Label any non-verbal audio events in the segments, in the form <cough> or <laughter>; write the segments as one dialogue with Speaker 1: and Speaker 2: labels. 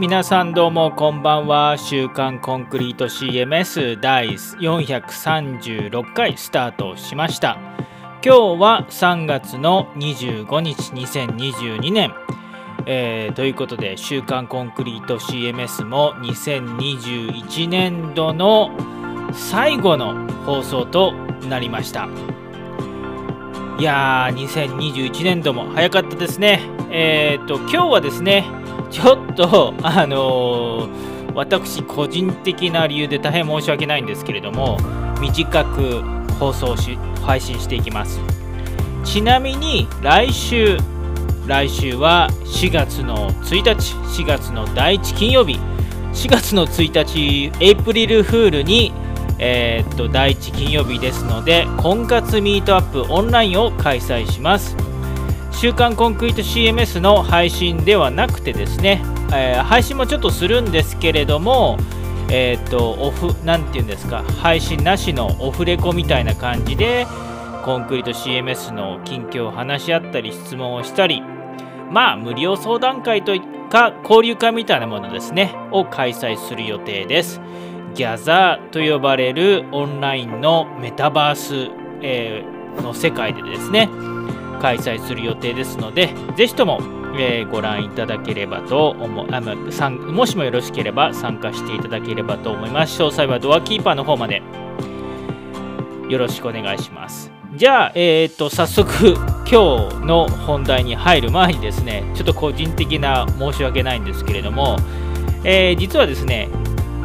Speaker 1: 皆さんどうもこんばんは。週刊コンクリート CMS 第436回スタートしました。今日は3月の25日2022年。えーということで、週刊コンクリート CMS も2021年度の最後の放送となりました。いやー、2021年度も早かったですね。えーと、今日はですね、ちょっと、あのー、私個人的な理由で大変申し訳ないんですけれども短く放送し配信していきます。ちなみに来週来週は4月の1日4月の第1金曜日4月の1日エイプリルフールにえー、っと第1金曜日ですので婚活ミートアップオンラインを開催します。週刊コンクリート CMS の配信ではなくてですね、えー、配信もちょっとするんですけれども、えー、っと、オフ、なんていうんですか、配信なしのオフレコみたいな感じで、コンクリート CMS の近況を話し合ったり、質問をしたり、まあ、無料相談会とか、交流会みたいなものですね、を開催する予定です。ギャザーと呼ばれるオンラインのメタバース、えー、の世界でですね、開催する予定ですので、ぜひとも、えー、ご覧いただければと思あのもしもよろしければ参加していただければと思います。詳細はドアキーパーの方までよろしくお願いします。じゃあ、えー、っと、早速、<laughs> 今日の本題に入る前にですね、ちょっと個人的な申し訳ないんですけれども、えー、実はですね、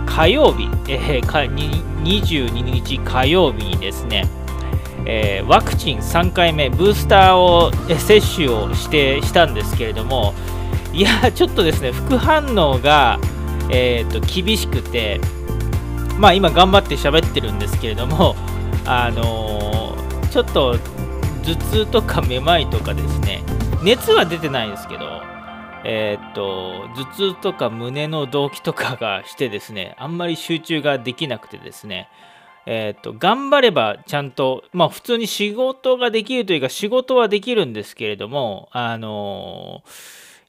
Speaker 1: 火曜日、えー、22日火曜日にですね、えー、ワクチン3回目、ブースターを接種をしてしたんですけれども、いや、ちょっとですね、副反応が、えーと、厳しくて、まあ、今、頑張って喋ってるんですけれども、あのー、ちょっと頭痛とかめまいとかですね、熱は出てないんですけど、えー、と、頭痛とか胸の動悸とかがしてですね、あんまり集中ができなくてですね、えー、と頑張ればちゃんと、まあ、普通に仕事ができるというか仕事はできるんですけれどもあの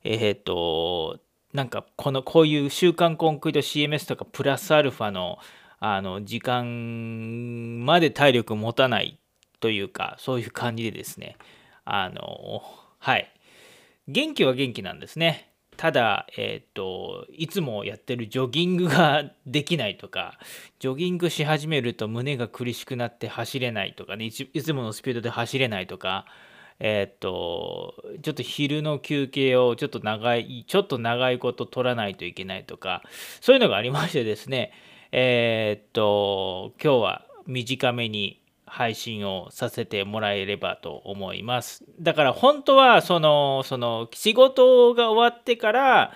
Speaker 1: えっ、ー、となんかこのこういう週刊コンクリート CMS とかプラスアルファのあの時間まで体力持たないというかそういう感じでですね。あのはい。元気は元気なんですね。ただ、えっ、ー、と、いつもやってるジョギングができないとか、ジョギングし始めると胸が苦しくなって走れないとかね、いつものスピードで走れないとか、えっ、ー、と、ちょっと昼の休憩をちょっと長い、ちょっと長いこと取らないといけないとか、そういうのがありましてですね、えっ、ー、と、今日は短めに配信をさせてもらえればと思います。だから本当はそのその仕事が終わってから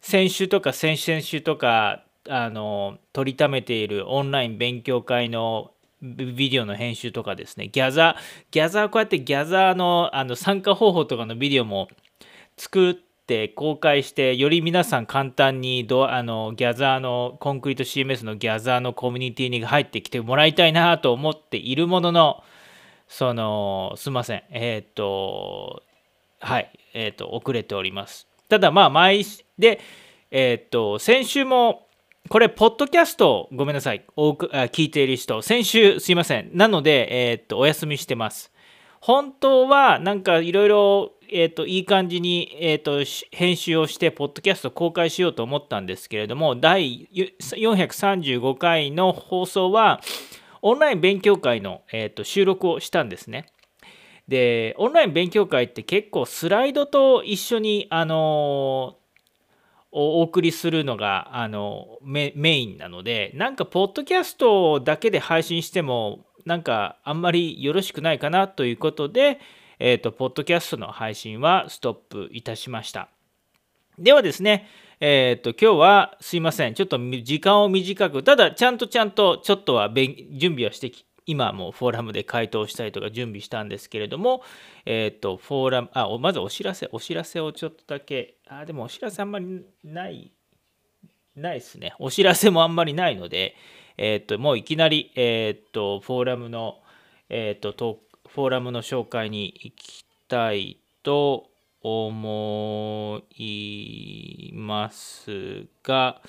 Speaker 1: 先週とか先々週とかあの取りためているオンライン勉強会のビデオの編集とかですねギャザーギャザーこうやってギャザーのあの参加方法とかのビデオも作ってって公開してより皆さん簡単にドあのギャザーのコンクリート CMS のギャザーのコミュニティに入ってきてもらいたいなと思っているもののそのすいません。えっ、ー、とはい。えっ、ー、と遅れておりますただまあ毎でえっ、ー、と先週もこれ、ポッドキャスト、ごめんなさい、多く聞いている人、先週、すいません。なので、えっ、と、お休みしてます。本当は、なんかいろいろえーと、いい感じに、えーと、編集をして、ポッドキャスト公開しようと思ったんですけれども、第435回の放送は、オンライン勉強会の、えーと、収録をしたんですね。で、オンライン勉強会って結構スライドと一緒に、あのお送りするのがあのメインなのでなんかポッドキャストだけで配信してもなんかあんまりよろしくないかなということで、えっ、ー、と、ポッドキャストの配信はストップいたしました。ではですね、えっ、ー、と、今日はすいません。ちょっと時間を短く、ただ、ちゃんとちゃんと、ちょっとは準備はしてき、今もフォーラムで回答したりとか準備したんですけれども、えっ、ー、と、フォーラム、あ、まずお知らせ、お知らせをちょっとだけ、あ、でもお知らせあんまりない、ないですね。お知らせもあんまりないので、えっ、と、もういきなり、えっ、と、フォーラムの、えっ、と、トークフォーラムの紹介に行きたいと思いますが、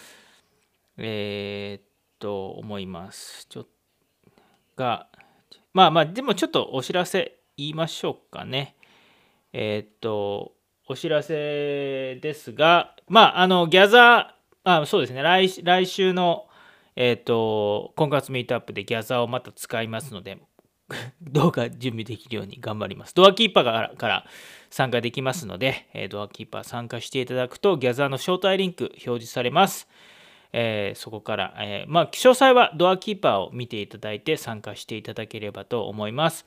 Speaker 1: えー、っと、思います。ちょっが、まあまあ、でもちょっとお知らせ言いましょうかね。えー、っと、お知らせですが、まあ、あの、ギャザー、あそうですね、来来週の、えー、っと、婚活ミートアップでギャザーをまた使いますので、どうか準備できるように頑張ります。ドアキーパーから参加できますので、えドアキーパー参加していただくと、ギャザーの招待リンク表示されます。えー、そこから、えー、まあ、詳細はドアキーパーを見ていただいて参加していただければと思います。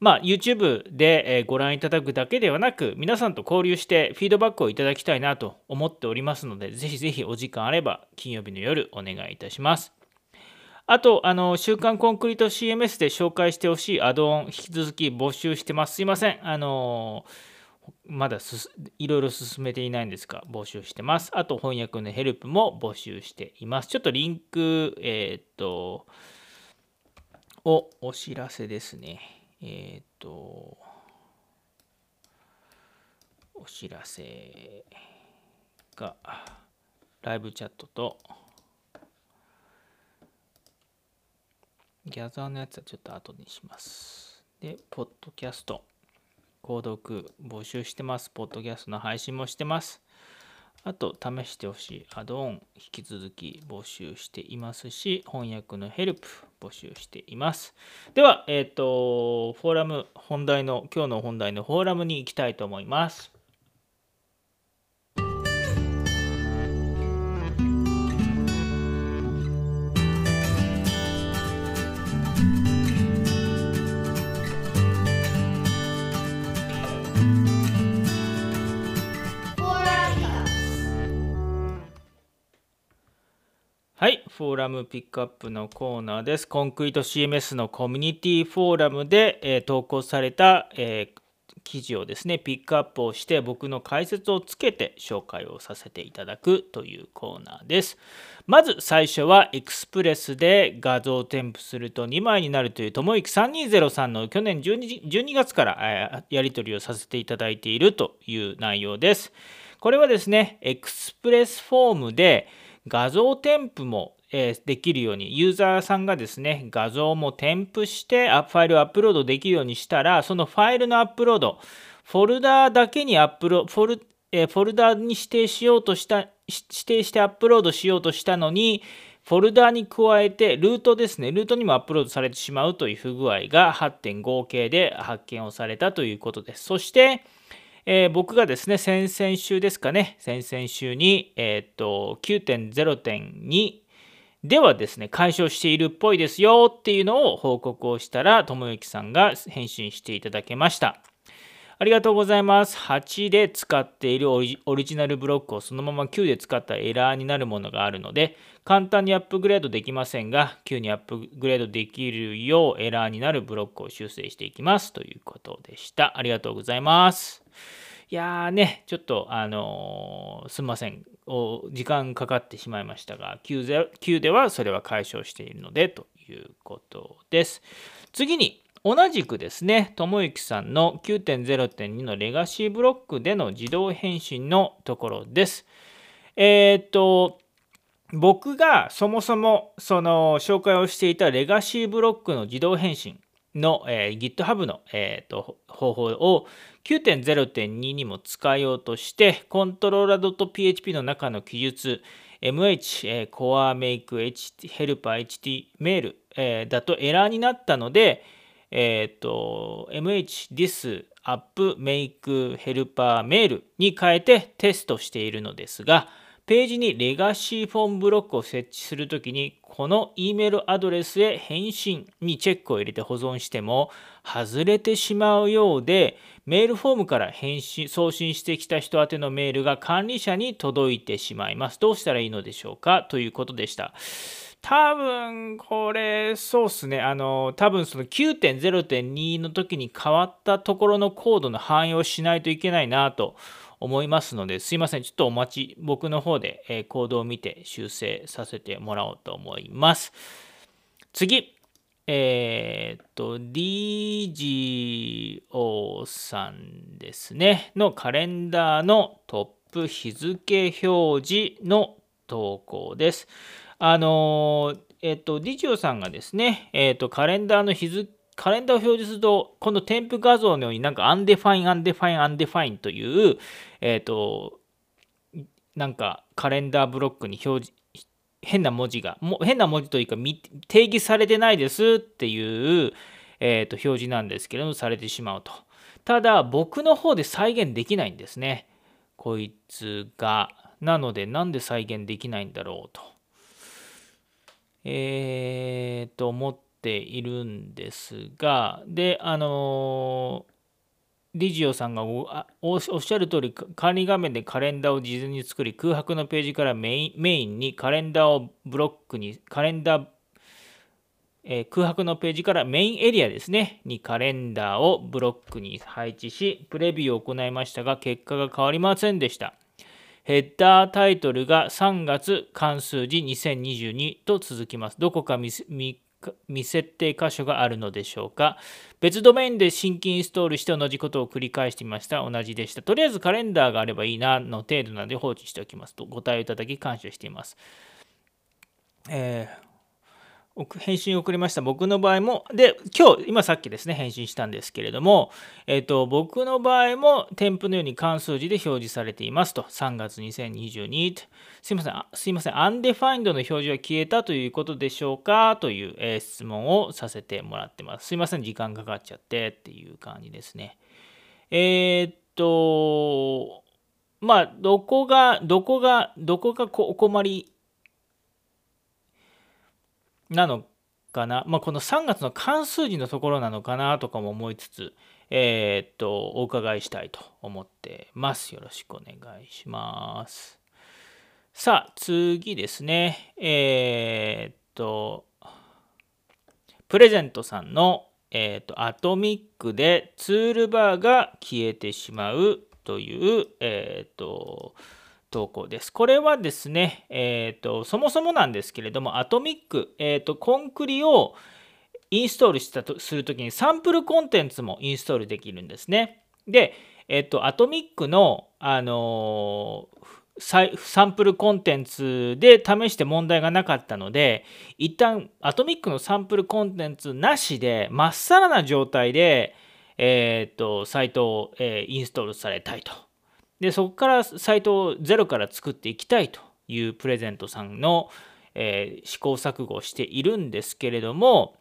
Speaker 1: まあ、YouTube でご覧いただくだけではなく、皆さんと交流してフィードバックをいただきたいなと思っておりますので、ぜひぜひお時間あれば、金曜日の夜お願いいたします。あと、あの、週刊コンクリート CMS で紹介してほしいアドオン、引き続き募集してます。すいません。あのまだすいろいろ進めていないんですが、募集してます。あと、翻訳のヘルプも募集しています。ちょっとリンク、えー、っと、をお知らせですね。えー、っと、お知らせが、ライブチャットと、ギャザーのやつはちょっと後にします。で、ポッドキャスト。購読募集してます。ポッドキャストの配信もしてます。あと、試してほしいアドオン引き続き募集していますし、翻訳のヘルプ募集しています。では、えっ、ー、と、フォーラム、本題の、今日の本題のフォーラムに行きたいと思います。フォーラムピックアップのコーナーです。コンクリート CMS のコミュニティフォーラムで、えー、投稿された、えー、記事をですね、ピックアップをして僕の解説をつけて紹介をさせていただくというコーナーです。まず最初はエクスプレスで画像を添付すると2枚になるというともいき3203の去年 12, 12月からやり取りをさせていただいているという内容です。これはですね、エクスプレスフォームで画像添付もえできるように、ユーザーさんがですね、画像も添付してファイルをアップロードできるようにしたら、そのファイルのアップロード、フォルダーだけにアップロフォルえフォルダーに指定しようとした、指定してアップロードしようとしたのに、フォルダーに加えて、ルートですね、ルートにもアップロードされてしまうという不具合が8.5系で発見をされたということです。そして、えー、僕がですね、先々週ですかね、先々週に、えー、っと、9.0.2ではですね、解消しているっぽいですよっていうのを報告をしたら、ともゆきさんが返信していただけました。ありがとうございます。8で使っているオリジナルブロックをそのまま9で使ったエラーになるものがあるので、簡単にアップグレードできませんが、9にアップグレードできるようエラーになるブロックを修正していきますということでした。ありがとうございます。いやーね、ちょっと、あのー、すみませんお、時間かかってしまいましたが9、ではそれは解消しているのでということです。次に、同じくですね、ともゆきさんの9.0.2のレガシーブロックでの自動返信のところです。えっ、と、僕がそもそもその紹介をしていたレガシーブロックの自動返信の、えー、GitHub の、えーと、方法を9.0.2にも使いようとして、コントローラー .php の中の記述、MH、えー、Core Make Helper HT メール、えー、だとエラーになったので、えっ、ー、と、MH This App Make Helper メールに変えてテストしているのですが、ページにレガシーフォームブロックを設置するときに、この E メールアドレスへ返信にチェックを入れて保存しても、外れてしまうようで、メールフォームから返信送信してきた人宛てのメールが管理者に届いてしまいます。どうしたらいいのでしょうかということでした。多分これそうっすねあの多分その9.0.2の時に変わったところのコードの反映をしないといけないなと思いますのですいません。ちょっとお待ち僕の方で、えコードを見て修正させてもらおうと思います。次。えー、っと、DGO さんですね、のカレンダーのトップ日付表示の投稿です。あのえっと、ディジオさんがですね、えっと、カレンダーの日付、カレンダーを表示すると、この添付画像のようになんか undefine、undefine、undefine という、えっと、なんかカレンダーブロックに表示、変な文字が、も変な文字というか定義されてないですっていう、えーと、表示なんですけれども、されてしまうと。ただ、僕の方で再現できないんですね。こいつが。なので、なんで再現できないんだろうと。えー、と思っているんですが、で、あのリジオさんがおっしゃる通り管理画面でカレンダーを事前に作り空白のページからメインメインにカレンダーをブロックにカレンダー、え、空白のページからメインエリアですねにカレンダーをブロックに配置しプレビューを行いましたが結果が変わりませんでした。ヘッダータイトルが3月関数字2022と続きます。どこか見未設定箇所があるのでしょうか？別ドメインで新規インストールして同じことを繰り返してみました。同じでした。とりあえずカレンダーがあればいいなの程度なので放置しておきますとご対応いただき感謝しています。えー返信を送りました。僕の場合もで今日今さっきですね返信したんですけれども、えっと、僕の場合も添付のように関数字で表示されていますと。3月2022すいませんすいませんアンデファインドの表示は消えたということでしょうか？という、えー、質問をさせてもらってます。すいません時間かかっちゃってっていう感じですね。えー、っとまあどこがどこがどこがお困りなのかな、まあ、この3月の関数字のところなのかなとかも思いつつ、えー、っと、お伺いしたいと思ってます。よろしくお願いします。さあ、次ですね。えー、っと、プレゼントさんの、えー、っと、アトミックでツールバーが消えてしまうという、えっと、投稿です。これはですね、えーと、そもそもなんですけれども、アトミック、えーと、コンクリをインストールしたとするときにサンプルコンテンツもインストールできるんですね。で、えっ、ー、と、アトミックの、あのー、サンプルコンテンツで試して問題がなかったので、一旦アトミックのサンプルコンテンツなしで、まっさらな状態で、え、ー、と、サイトを、えインストールされたいとでそこからサイトをゼロから作っていきたいというプレゼントさんの、えー、試行錯誤をしているんですけれども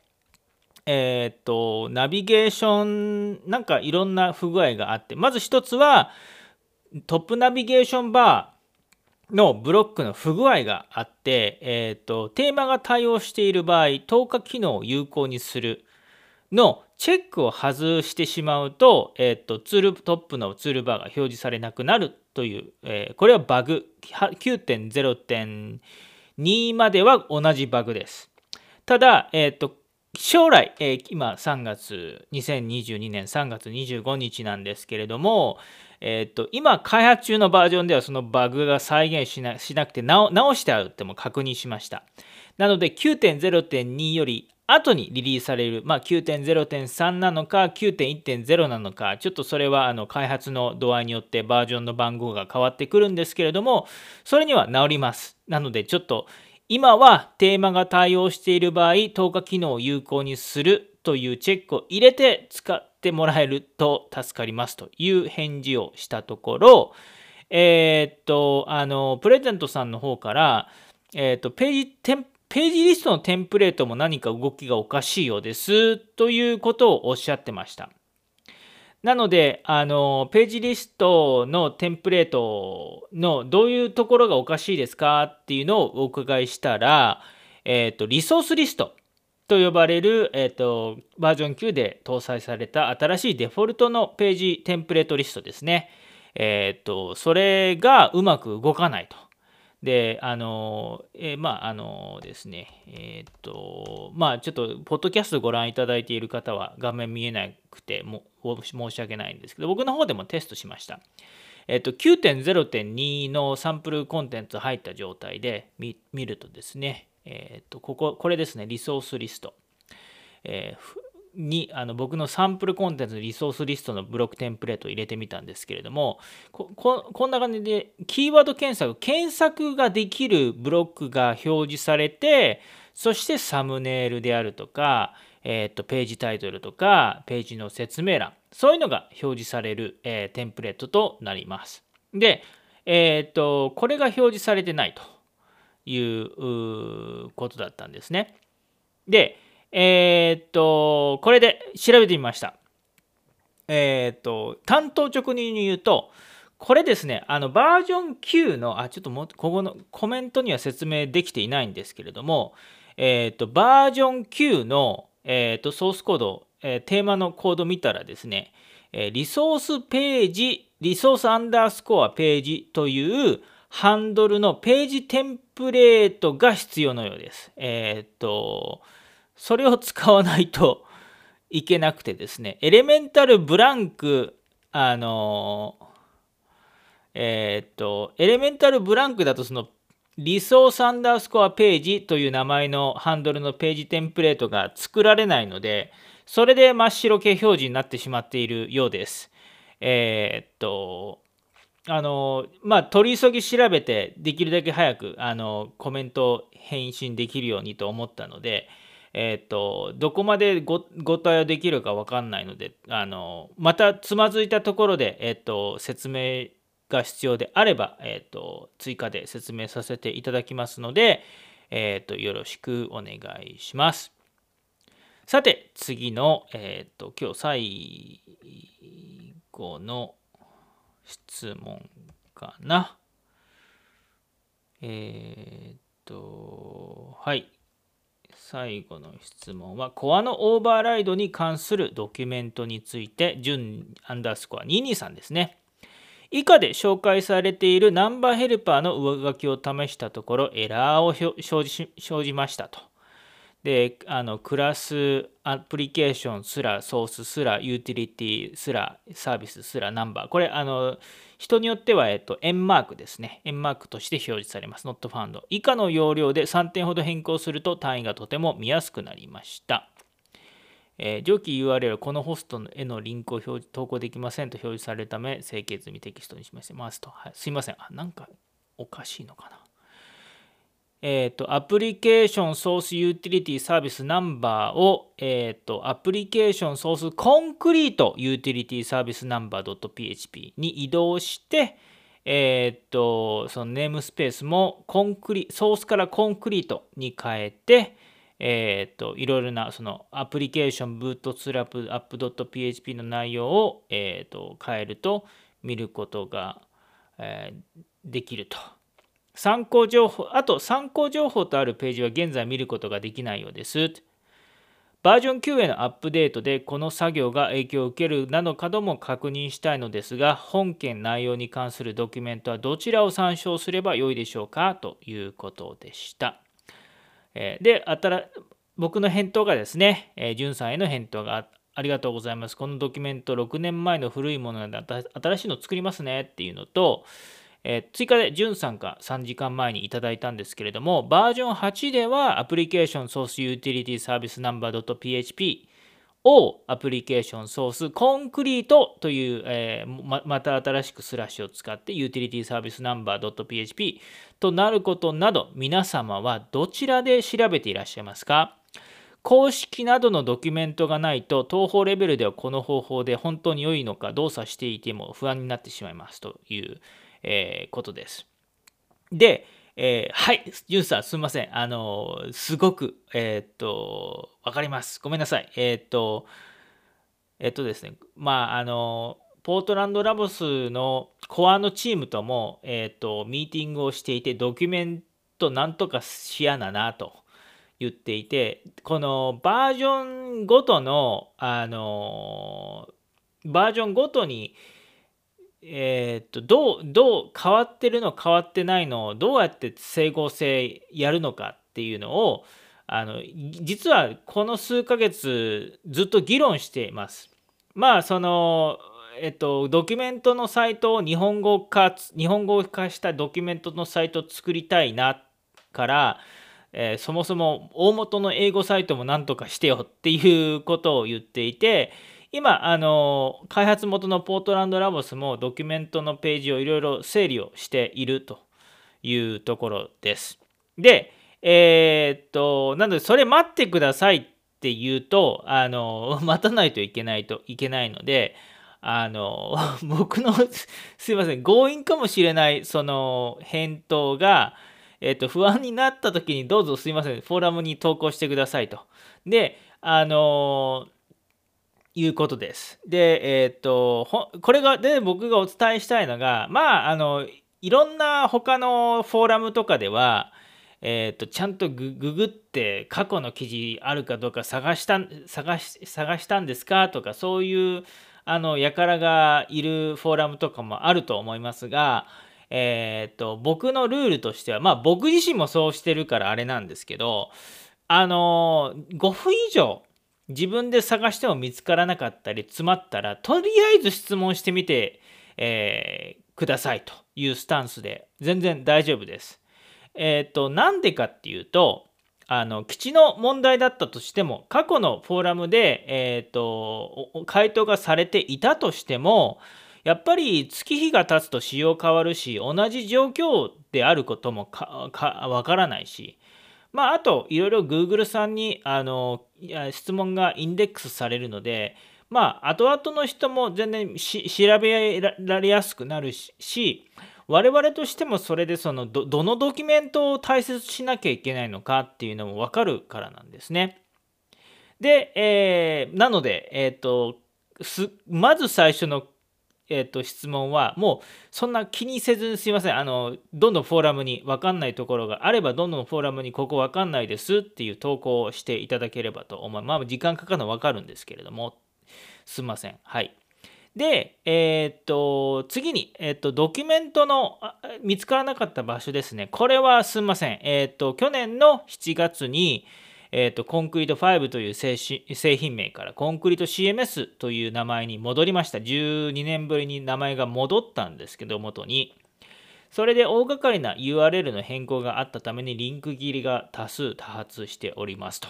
Speaker 1: えっ、とナビゲーションなんかいろんな不具合があってまず一つはトップナビゲーションバーのブロックの不具合があって、えーとテーマが対応している場合透過機能を有効にするのチェックを外してしまうと、えっ、と、ツールトップのツールバーが表示されなくなるという、えー、これはバグ、9.0.2までは同じバグです。ただ、えっ、と、将来、えー、今3月、2022年3月25日なんですけれども、えっ、と、今開発中のバージョンではそのバグが再現しなしなくて直してあるっても確認しました。なので9.0.2より後にリリースされる、まあ、9.0.3なのか9.1.0なのかちょっとそれはあの開発の度合いによってバージョンの番号が変わってくるんですけれどもそれには治ります。なのでちょっと今はテーマが対応している場合透過機能を有効にするというチェックを入れて使ってもらえると助かります。という返事をしたところえー、っとあのプレゼントさんの方から、えー、っとページテンページリストのテンプレートも何か動きがおかしいようですということをおっしゃってました。なので、あの、ページリストのテンプレートのどういうところがおかしいですかっていうのをお伺いしたら、えっ、ー、と、リソースリストと呼ばれる、えっ、ー、と、バージョン9で搭載された新しいデフォルトのページテンプレートリストですね。えっ、ー、と、それがうまく動かないと。で、あの、えー、まあ、あのですね、えー、っと、まあ、ちょっと、ポッドキャストご覧いただいている方は画面見えなくても申し訳ないんですけど、僕の方でもテストしました。えっと、9.0.2のサンプルコンテンツ入った状態で見るとですね、えっと、ここ、これですね、リソースリスト。えーにあの僕のサンプルコンテンツのリソースリストのブロックテンプレートを入れてみたんですけれどもここんな感じでキーワード検索検索ができるブロックが表示されてそしてサムネイルであるとか、えー、とページタイトルとかページの説明欄そういうのが表示される、えー、テンプレートとなります。で、えっ、ー、とこれが表示されてないということだったんですね。で、えー、っと、これで調べてみました。えー、っと、担当直入に言うと、これですね、あのバージョン9の、あ、ちょっともここのコメントには説明できていないんですけれども、え、っと、バージョン9の、え、っとソースコード、えテーマのコード見たらですね、えリソースページ、リソースアンダースコアページというハンドルのページテンプレートが必要のようです。えっと、それを使わないといけなくてですね、エレメンタルブランク、あの、えー、っと、エレメンタルブランクだとそのリソースアンダースコアページという名前のハンドルのページテンプレートが作られないので、それで真っ白系表示になってしまっているようです。えー、っと、あの、まあ、取り急ぎ調べて、できるだけ早く、あの、コメント返信できるようにと思ったので、えっ、ー、と、どこまでごご対応できるか分かんないので、あの、またつまずいたところで、えっ、ー、と、説明が必要であれば、えっ、ー、と、追加で説明させていただきますので、えっ、と、よろしくお願いします。さて、次の、えっ、と、今日最後の質問かな。えっ、と、はい。最後の質問は、コアのオーバーライドに関するドキュメントについて、準アンダースコア223ですね。以下で紹介されているナンバーヘルパーの上書きを試したところ、エラーを生じ生じましたと。で、あのクラス、アプリケーションすら、ソースすら、ユーティリティすら、サービスすら、ナンバー。これ、あの、人によっては、えっと、円マークですね。円マークとして表示されます。not found。以下の要領で3点ほど変更すると単位がとても見やすくなりました。えー、上記 URL このホストへのリンクを表示投稿できませんと表示されるため、整形済みテキストにしましてますと。はい、すいません。あ、なんかおかしいのかな。え、ー、と、 application source utility service number を、え、ー、と、 application source concrete utility service number .php に移動して、え、ー、と、その namespace もコンクリソースからコンクリートに変えて、えっ、と、いろいろなそのアプリケーションブートスラップアップ .php の内容を、えっ、と変えると見ることが、えできると。参考情報、あと参考情報とあるページは現在見ることができないようです。バージョン9へのアップデートでこの作業が影響を受けるなどかども確認したいのですが、本件内容に関するドキュメントはどちらを参照すればよいでしょうかということでした。で、僕の返答がですね、じゅんさんへの返答がありがとうございます。このドキュメント6年前の古いものなので新しいの作りますねっていうのと、えー、追加でじゅんさんが3時間前にいただいたんですけれども、バージョン8ではアプリケーションソースユーティリティサービスナンバー .php を application source concrete という、えー、ままた新しくスラッシュを使ってユーティリティサービスナンバー .php となることなど皆様はどちらで調べていらっしゃいますか？公式などのドキュメントがないと東方レベルではこの方法で本当に良いのか動作していても不安になってしまいますというえー、ことです。で、えー、はい、ジュンさん、すみません。あの、すごく、えー、っと、わかります。ごめんなさい。えー、っと、えっとですね、まあ、あの、ポートランドラボスのコアのチームとも、えっと、ミーティングをしていて、ドキュメントなんとかしやななと言っていて、このバージョンごとの、あの、バージョンごとに、えー、っとどうどう変わってるの変わってないのをどうやって整合性やるのかっていうのをあの実はこの数ヶ月ずっと議論しています。まあそのえっとドキュメントのサイトを日本語化日本語化したドキュメントのサイトを作りたいなからえー、そもそも大元の英語サイトもなんとかしてよっていうことを言っていて今あの開発元のポートランドラボスもドキュメントのページをいろいろ整理をしているというところです。で、えー、っとなのでそれ待ってくださいって言うとあの <laughs> 待たないといけないといけないのであの <laughs> 僕の <laughs> すいません強引かもしれないその返答がえっ、と、不安になった時にどうぞすいません、フォーラムに投稿してくださいと。で、あのー、いうことです。で、えっ、と、これが、で、僕がお伝えしたいのが、まあ、あの、いろんな他のフォーラムとかでは、えっ、と、ちゃんとググって過去の記事あるかどうか探した探し探したんですかとかそういうあの輩がいるフォーラムとかもあると思いますが、えー、っと僕のルールとしてはまあ僕自身もそうしてるからあれなんですけどあの5分以上自分で探しても見つからなかったり詰まったらとりあえず質問してみて、えー、くださいというスタンスで全然大丈夫です。えっ、となんでかっていうとあの基地の問題だったとしても過去のフォーラムで、えーと回答がされていたとしてもやっぱり月日が経つと仕様変わるし同じ状況であることもわからないしまああといろいろ Google さんにあの質問がインデックスされるのでまあ後々の人も全然調べられやすくなるし我々としてもそれでそのどどのドキュメントを大切しなきゃいけないのかっていうのも分かるからなんですね。で、えー、なので、えーとまず最初のえー、と質問はもうそんな気にせずにすいません。あのどんどんフォーラムに分かんないところがあればどんどんフォーラムにここ分かんないですっていう投稿をしていただければと思います。まあ時間かかるの分かるんですけれどもすいません。はい。でえっ、と次に、えー、とドキュメントの見つからなかった場所ですね。これはすいません。えっ、と去年の7月にえーと、コンクリート5という製品名からコンクリート CMS という名前に戻りました。12年ぶりに名前が戻ったんですけど、元に。それで大掛かりな URL の変更があったためにリンク切りが多数多発しておりますと。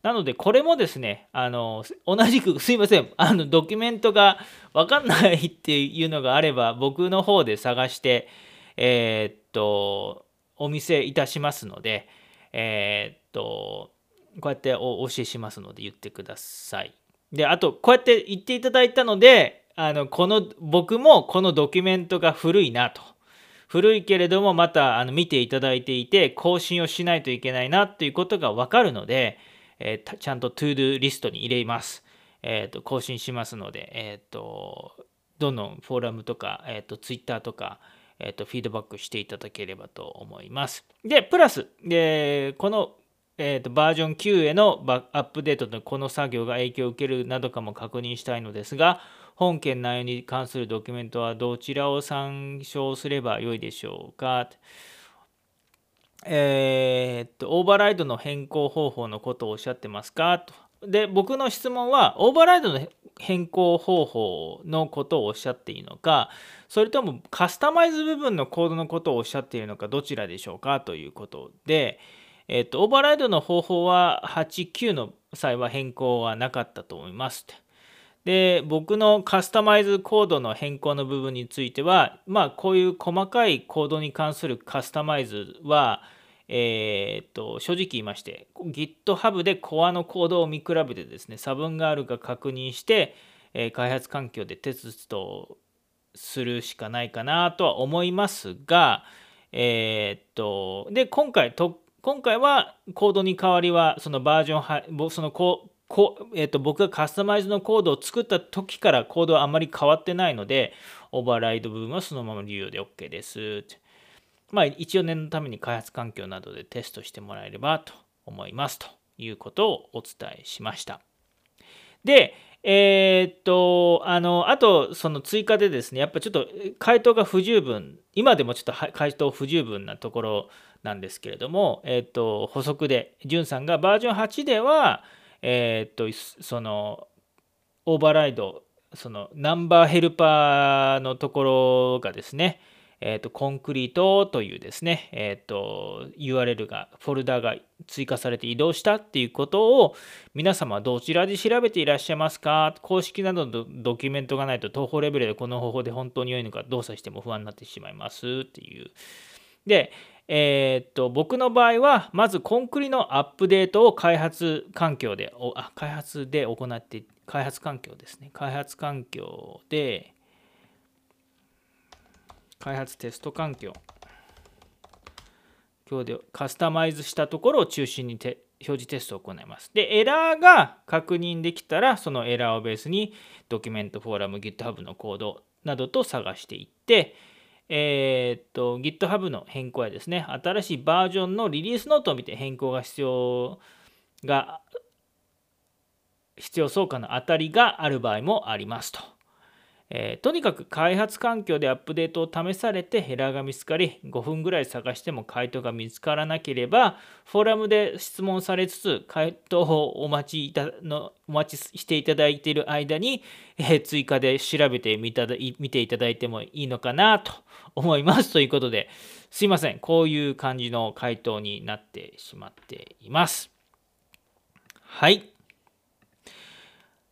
Speaker 1: なので、これもですね、あの、同じく、すいません、あの、ドキュメントがわかんないっていうのがあれば、僕の方で探して、えー、っと、お見せいたしますので、えー、っと、こうやってお教えしますので言ってください。で、あと、こうやって言っていただいたので、あの、この、僕もこのドキュメントが古いなと。古いけれども、またあの見ていただいていて、更新をしないといけないなということがわかるので、えー、ちゃんと ToDo リストに入れます。えっ、ー、と、更新しますので、えっ、ー、と、どんどんフォーラムとか、えっ、と、Twitter とか、えっ、と、フィードバックしていただければと思います。で、プラス、でこのえーと、バージョン9へのアップデートとこの作業が影響を受けるなどかも確認したいのですが、本件内容に関するドキュメントはどちらを参照すればよいでしょうか？えー、と、オーバーライドの変更方法のことをおっしゃってますか？と。で、僕の質問は、オーバーライドの変更方法のことをおっしゃっているのか、それともカスタマイズ部分のコードのことをおっしゃっているのか、どちらでしょうか？ということで、えっと、オーバーライドの方法は8、9の際は変更はなかったと思います。で、僕のカスタマイズコードの変更の部分については、まあ、こういう細かいコードに関するカスタマイズは、えー、っと、正直言いまして、GitHub でコアのコードを見比べてですね、差分があるか確認して、えー、開発環境でテストするしかないかなとは思いますが、えー、っと、で、今回特、今回はコードに代わりはそのバージョンそのここ、えー、と僕がカスタマイズのコードを作った時からコードはあまり変わってないのでオーバーライド部分はそのまま利用で OK です。まあ一応念のために開発環境などでテストしてもらえればと思いますということをお伝えしました。で、えー、っと、あの、あと、その追加でですね、やっぱちょっと回答が不十分、今でもちょっと回答不十分なところなんですけれども、えっ、と、補足で、じゅんさんがバージョン8では、えっ、と、その、オーバーライド、そのナンバーヘルパーのところがですね、えっ、と、コンクリートというですね、えっ、と、URL が、フォルダが追加されて移動したっていうことを皆様どちらで調べていらっしゃいますか？公式などのドキュメントがないと東方レベルでこの方法で本当に良いのか動作しても不安になってしまいます。っていう。で、えー、っと僕の場合はまずコンクリのアップデートを開発環境であ開発で行って開発環境ですね。開発環境で開発テスト環境今日でカスタマイズしたところを中心にて表示テストを行います。で、エラーが確認できたら、そのエラーをベースにドキュメントフォーラム、GitHub のコードなどと探していって、えー、っと、GitHub の変更やですね、新しいバージョンのリリースノートを見て変更が必要が、必要相関の当たりがある場合もありますと。えー、とにかく開発環境でアップデートを試されてヘラーが見つかり5分ぐらい探しても回答が見つからなければフォーラムで質問されつつ回答をお待ちいたのお待ちしていただいている間に、えー、追加で調べてみただ見ていただいてもいいのかなと思います。ということですいません。こういう感じの回答になってしまっています。はい。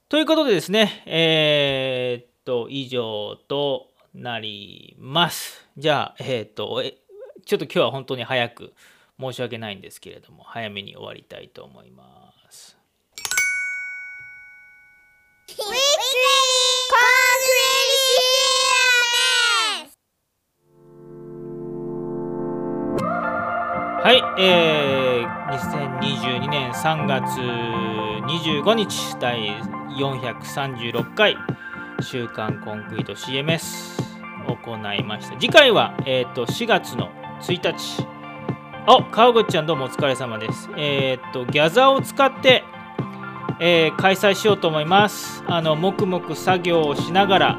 Speaker 1: ということでですねえーと、以上となります。じゃあ、えっ、ー、と、えちょっと今日は本当に早く申し訳ないんですけれども、早めに終わりたいと思います。はい、えー、2022年3月25日第436回週刊コンクリート CMS 行いました。次回は、えーと、4月の1日。あ川口ちゃんどうもお疲れ様です。えっ、ー、とギャザーを使って、えー、開催しようと思います。あの黙々作業をしながら、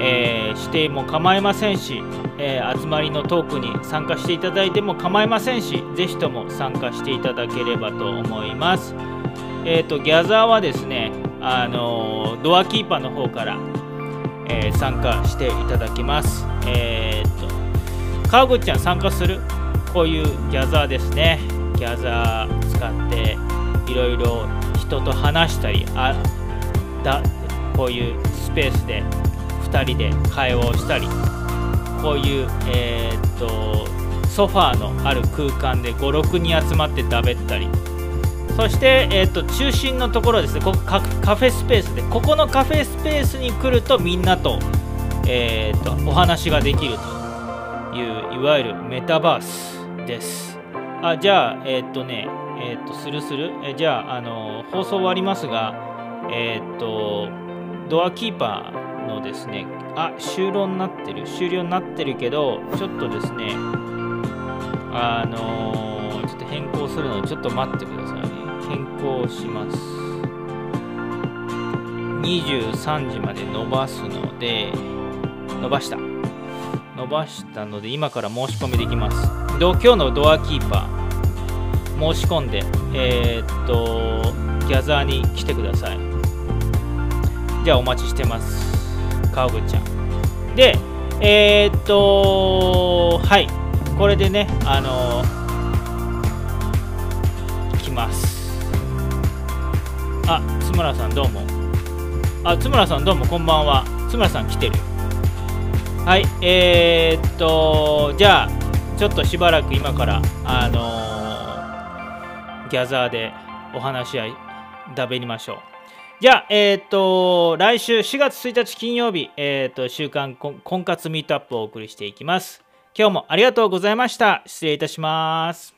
Speaker 1: えー、しても構いませんし、え集まりのトークに参加していただいても構いませんしぜひとも参加していただければと思います。えっ、とギャザーはですねあのドアキーパーの方から、えー、参加していただきます。えー、っと川口ちゃん参加する？こういうギャザーですね。ギャザー使っていろいろ人と話したりあだこういうスペースで2人で会話をしたりこういう、えー、っとソファーのある空間で56人集まってだべったりそして、えーと、中心のところですねここカフェスペースでここのカフェスペースに来るとみんなと,、えーと、お話ができるといういわゆるメタバースです。あじゃあえっ、ー、とねえっ、ー、とするする？えじゃああの放送終わりますがえっ、とドアキーパーのですねあ終了になってる。終了になってるけどちょっとですねあのちょっと変更するのでちょっと待ってください。変更します。23時まで伸ばすので伸ばした。伸ばしたので今から申し込みできます。今日のドアキーパー申し込んでえー、っとギャザーに来てください。じゃあお待ちしてます。川口ちゃん。でえー、っとはい。これでねあの来ます。あ、津村さんどうも。あ、津村さんどうもこんばんは。津村さん来てる。はい、えー、っと、じゃあ、ちょっとしばらく今から、あのー、ギャザーでお話し合い、だべりましょう。じゃあ、えー、っと、来週4月1日金曜日、えー、っと、週刊婚活ミートアップをお送りしていきます。今日もありがとうございました。失礼いたします。